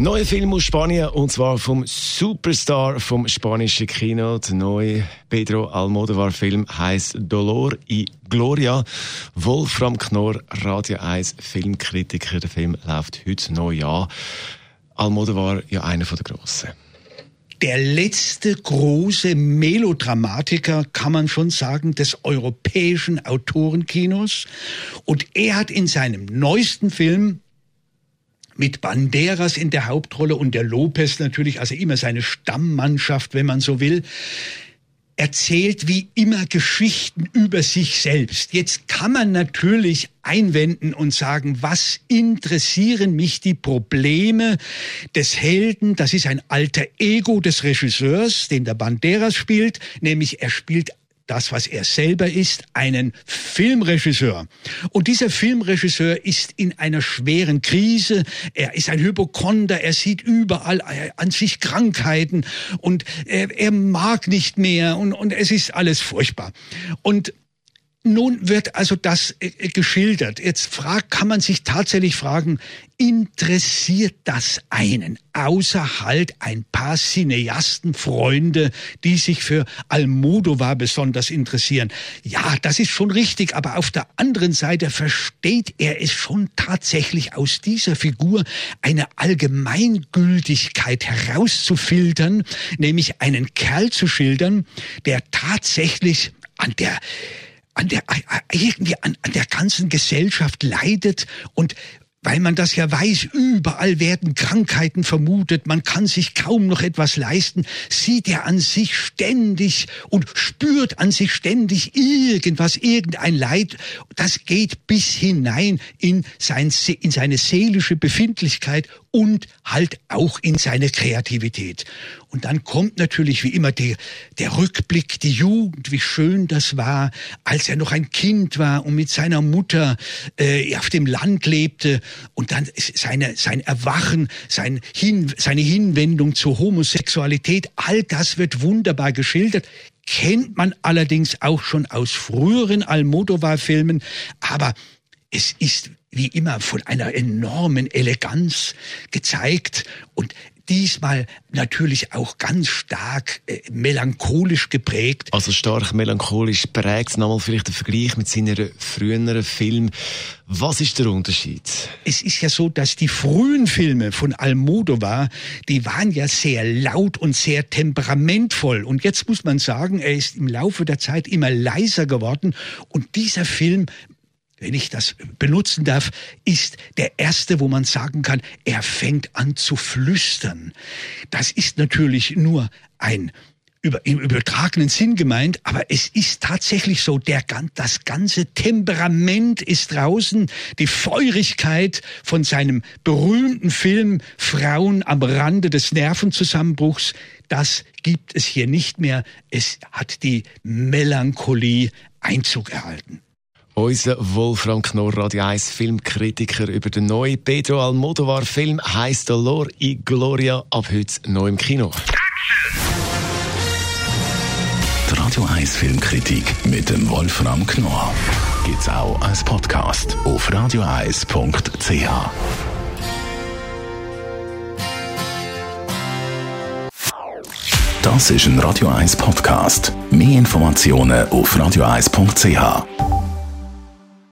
Neuer Film aus Spanien und zwar vom Superstar vom spanischen Kino. Der neue Pedro Almodovar Film heißt Dolor y Gloria. Wolfram Knorr, Radio 1 Filmkritiker. Der Film läuft heute neu an. Almodovar ja einer der Grossen der letzte große Melodramatiker, kann man schon sagen, des europäischen Autorenkinos. Und er hat in seinem neuesten Film mit Banderas in der Hauptrolle und der Lopez natürlich, also immer seine Stammmannschaft, wenn man so will, erzählt wie immer Geschichten über sich selbst. Jetzt kann man natürlich einwenden und sagen, was interessieren mich die Probleme des Helden? Das ist ein alter Ego des Regisseurs, den der Banderas spielt, nämlich er spielt das, was er selber ist, einen Filmregisseur. Und dieser Filmregisseur ist in einer schweren Krise. Er ist ein Hypochonder. Er sieht überall an sich Krankheiten und er, er mag nicht mehr und, und es ist alles furchtbar. Und nun wird also das äh, geschildert. Jetzt fragt, kann man sich tatsächlich fragen, interessiert das einen, außer halt ein paar Cineastenfreunde, die sich für Almodovar besonders interessieren? Ja, das ist schon richtig, aber auf der anderen Seite versteht er es schon tatsächlich aus dieser Figur eine Allgemeingültigkeit herauszufiltern, nämlich einen Kerl zu schildern, der tatsächlich an der an der, irgendwie an, an der ganzen Gesellschaft leidet und weil man das ja weiß, überall werden Krankheiten vermutet, man kann sich kaum noch etwas leisten, sieht er an sich ständig und spürt an sich ständig irgendwas, irgendein Leid. Das geht bis hinein in, sein, in seine seelische Befindlichkeit und halt auch in seine Kreativität. Und dann kommt natürlich wie immer der, der Rückblick, die Jugend, wie schön das war, als er noch ein Kind war und mit seiner Mutter äh, auf dem Land lebte und dann seine, sein Erwachen, sein Hin, seine Hinwendung zur Homosexualität, all das wird wunderbar geschildert. Kennt man allerdings auch schon aus früheren Almodovar-Filmen, aber es ist wie immer von einer enormen Eleganz gezeigt. Und diesmal natürlich auch ganz stark äh, melancholisch geprägt. Also stark melancholisch prägt. Nochmal vielleicht der Vergleich mit seinen früheren Filmen. Was ist der Unterschied? Es ist ja so, dass die frühen Filme von Almodovar, die waren ja sehr laut und sehr temperamentvoll. Und jetzt muss man sagen, er ist im Laufe der Zeit immer leiser geworden. Und dieser Film wenn ich das benutzen darf, ist der erste, wo man sagen kann, er fängt an zu flüstern. Das ist natürlich nur ein über, im übertragenen Sinn gemeint, aber es ist tatsächlich so, der, das ganze Temperament ist draußen, die Feurigkeit von seinem berühmten Film Frauen am Rande des Nervenzusammenbruchs, das gibt es hier nicht mehr. Es hat die Melancholie Einzug erhalten. Unser Wolfram Knorr, Radio 1 Filmkritiker über den neuen Pedro Almodovar Film heißt Dolor y Gloria ab heute neu im Kino. Die Radio 1 Filmkritik mit dem Wolfram Knorr gibt's auch als Podcast auf radioeis.ch. Das ist ein Radio 1 Podcast. Mehr Informationen auf radioeis.ch.